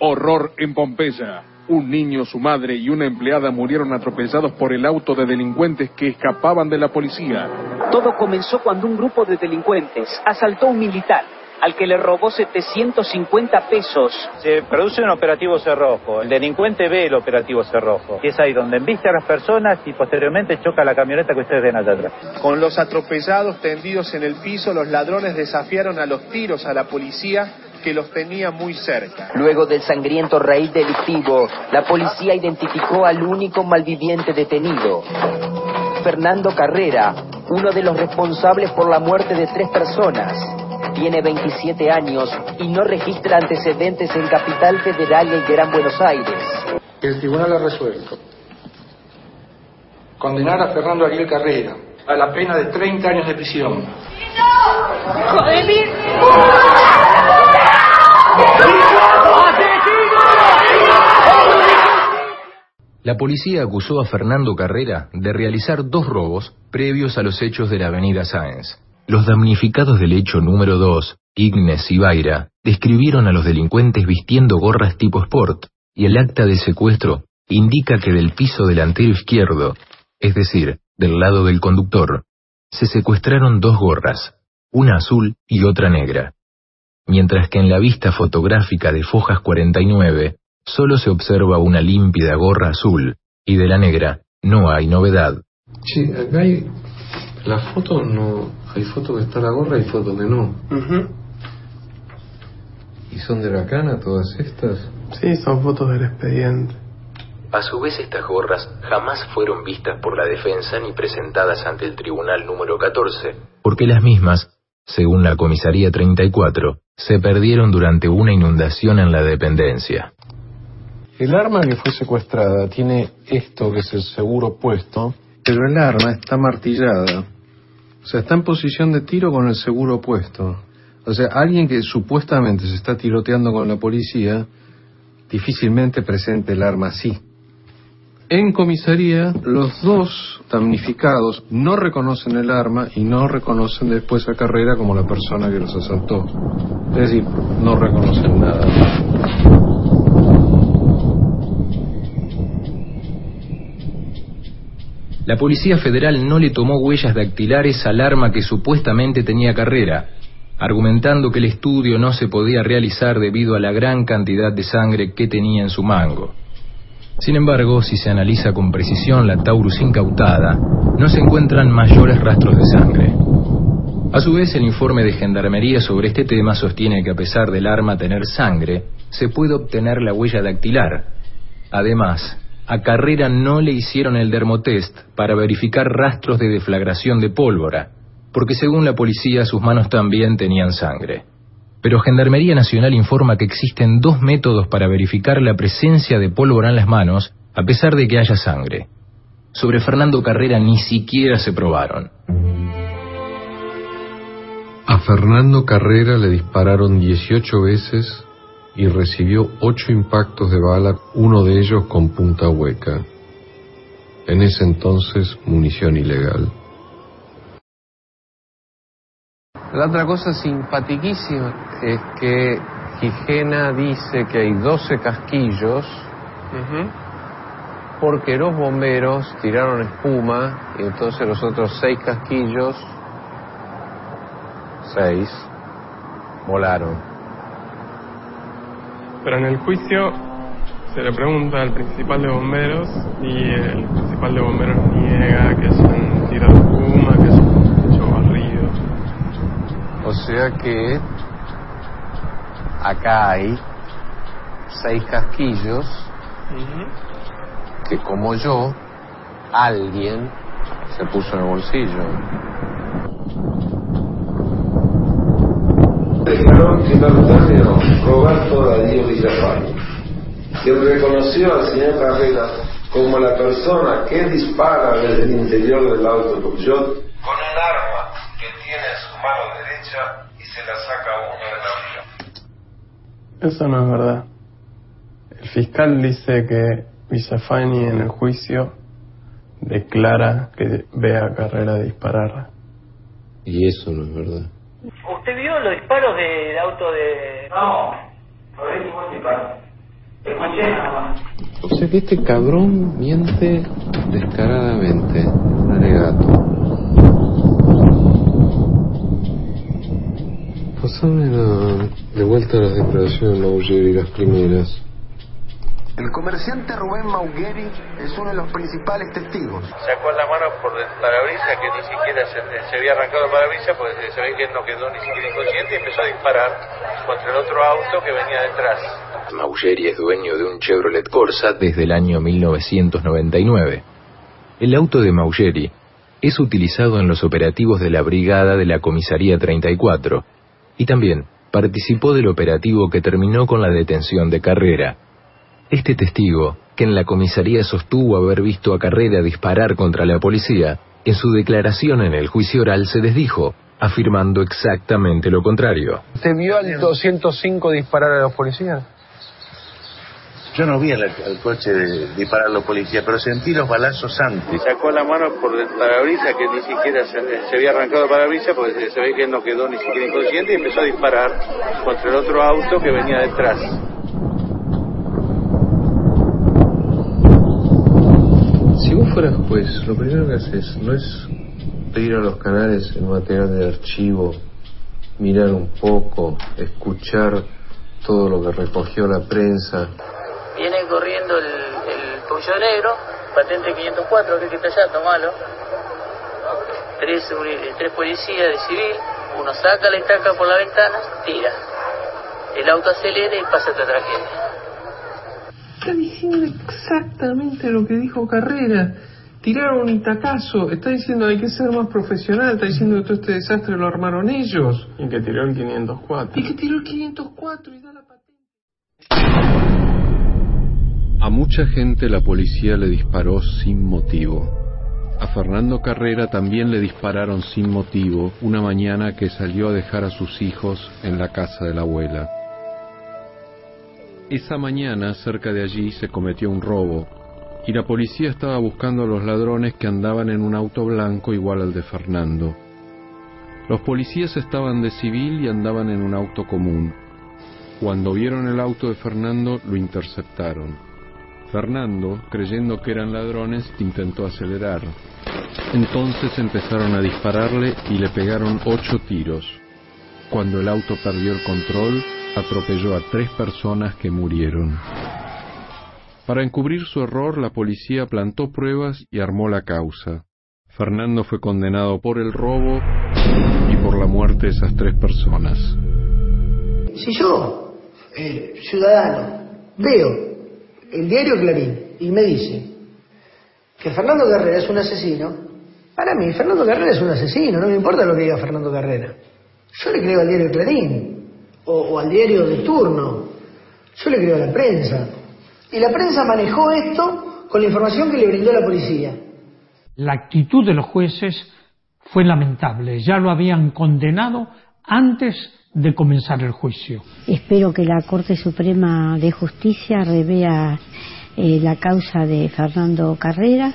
Horror en Pompeya. Un niño, su madre y una empleada murieron atropellados por el auto de delincuentes que escapaban de la policía. Todo comenzó cuando un grupo de delincuentes asaltó a un militar al que le robó 750 pesos. Se produce un operativo cerrojo. El delincuente ve el operativo cerrojo. Y es ahí donde embiste a las personas y posteriormente choca la camioneta que ustedes ven allá atrás. Con los atropellados tendidos en el piso, los ladrones desafiaron a los tiros a la policía que los tenía muy cerca. Luego del sangriento raíz delictivo, la policía identificó al único malviviente detenido. Fernando Carrera, uno de los responsables por la muerte de tres personas. Tiene 27 años y no registra antecedentes en Capital Federal y Gran Buenos Aires. El tribunal ha resuelto condenar a Fernando Ariel Carrera a la pena de 30 años de prisión. La policía acusó a Fernando Carrera de realizar dos robos previos a los hechos de la avenida Sáenz. Los damnificados del hecho número 2, Ignes y Baira, describieron a los delincuentes vistiendo gorras tipo sport, y el acta de secuestro indica que del piso delantero izquierdo, es decir, del lado del conductor, se secuestraron dos gorras, una azul y otra negra. Mientras que en la vista fotográfica de Fojas 49 solo se observa una límpida gorra azul y de la negra no hay novedad. Sí, acá hay la foto no hay foto que está la gorra y foto que no. ¿Y son de la cana todas estas? Sí, son fotos del expediente. A su vez estas gorras jamás fueron vistas por la defensa ni presentadas ante el tribunal número 14, porque las mismas, según la comisaría 34, se perdieron durante una inundación en la dependencia. El arma que fue secuestrada tiene esto que es el seguro puesto, pero el arma está martillada. O sea, está en posición de tiro con el seguro puesto. O sea, alguien que supuestamente se está tiroteando con la policía, difícilmente presente el arma así. En comisaría, los dos damnificados no reconocen el arma y no reconocen después a Carrera como la persona que los asaltó. Es decir, no reconocen nada. La Policía Federal no le tomó huellas dactilares al arma que supuestamente tenía Carrera, argumentando que el estudio no se podía realizar debido a la gran cantidad de sangre que tenía en su mango. Sin embargo, si se analiza con precisión la Taurus incautada, no se encuentran mayores rastros de sangre. A su vez, el informe de Gendarmería sobre este tema sostiene que a pesar del arma tener sangre, se puede obtener la huella dactilar. Además, a Carrera no le hicieron el dermotest para verificar rastros de deflagración de pólvora, porque según la policía sus manos también tenían sangre. Pero Gendarmería Nacional informa que existen dos métodos para verificar la presencia de pólvora en las manos, a pesar de que haya sangre. Sobre Fernando Carrera ni siquiera se probaron. A Fernando Carrera le dispararon 18 veces y recibió ocho impactos de bala, uno de ellos con punta hueca. En ese entonces, munición ilegal. La otra cosa simpatiquísima es que Gijena dice que hay 12 casquillos porque los bomberos tiraron espuma y entonces los otros seis casquillos, seis, volaron. Pero en el juicio se le pregunta al principal de bomberos y el principal de bomberos niega que es un tiro de espuma, que barrido. O sea que acá hay seis casquillos que como yo, alguien se puso en el bolsillo. Dejaron en Roberto Darío Villafani, quien reconoció al señor Carrera como la persona que dispara desde el interior del auto Peugeot con un arma que tiene en su mano derecha y se la saca a uno de la vida. Eso no es verdad. El fiscal dice que Villafani en el juicio declara que ve a Carrera disparar. Y eso no es verdad. ¿Usted vio los disparos del auto de.? No, no vi ningún disparo. O sea que este cabrón miente descaradamente. Un Pasame la- de vuelta las declaraciones de Mauger y las primeras. El comerciante Rubén Maugueri es uno de los principales testigos. Sacó la mano por el parabrisas que ni siquiera se, se había arrancado el parabrisas porque se ve que no quedó ni siquiera inconsciente y empezó a disparar contra el otro auto que venía detrás. Mauggeri es dueño de un Chevrolet Corsa desde el año 1999. El auto de Mauggeri es utilizado en los operativos de la brigada de la Comisaría 34 y también participó del operativo que terminó con la detención de Carrera. Este testigo, que en la comisaría sostuvo haber visto a Carrera disparar contra la policía, en su declaración en el juicio oral se desdijo, afirmando exactamente lo contrario. ¿Usted vio al 205 disparar a los policías? Yo no vi al, al coche de- disparar a los policías, pero sentí los balazos antes. Sacó la mano por el parabrisas que ni siquiera se, se había arrancado el parabrisas porque se, se ve que no quedó ni siquiera inconsciente y empezó a disparar contra el otro auto que venía detrás. Si vos fueras juez, lo primero que haces no es pedir a los canales el material de archivo, mirar un poco, escuchar todo lo que recogió la prensa. Viene corriendo el, el Peugeot negro, patente 504, que que está allá, tomalo. Tres, policías de civil, uno saca la estaca por la ventana, tira. El auto acelera y pasa esta tragedia. Está diciendo exactamente lo que dijo Carrera. Tiraron un itacazo. Está diciendo hay que ser más profesional. Está diciendo que todo este desastre lo armaron ellos. Y que tiró el 504. Y que tiró el 504 y da la A mucha gente la policía le disparó sin motivo. A Fernando Carrera también le dispararon sin motivo una mañana que salió a dejar a sus hijos en la casa de la abuela. Esa mañana, cerca de allí, se cometió un robo y la policía estaba buscando a los ladrones que andaban en un auto blanco igual al de Fernando. Los policías estaban de civil y andaban en un auto común. Cuando vieron el auto de Fernando, lo interceptaron. Fernando, creyendo que eran ladrones, intentó acelerar. Entonces empezaron a dispararle y le pegaron ocho tiros. Cuando el auto perdió el control, atropelló a tres personas que murieron. Para encubrir su error, la policía plantó pruebas y armó la causa. Fernando fue condenado por el robo y por la muerte de esas tres personas. Si yo, eh, ciudadano, veo el diario Clarín y me dice que Fernando Carrera es un asesino, para mí Fernando Carrera es un asesino, no me importa lo que diga Fernando Carrera. Yo le creo al diario Clarín o, o al diario de turno, yo le creo a la prensa. Y la prensa manejó esto con la información que le brindó la policía. La actitud de los jueces fue lamentable. Ya lo habían condenado antes de comenzar el juicio. Espero que la Corte Suprema de Justicia revea eh, la causa de Fernando Carrera.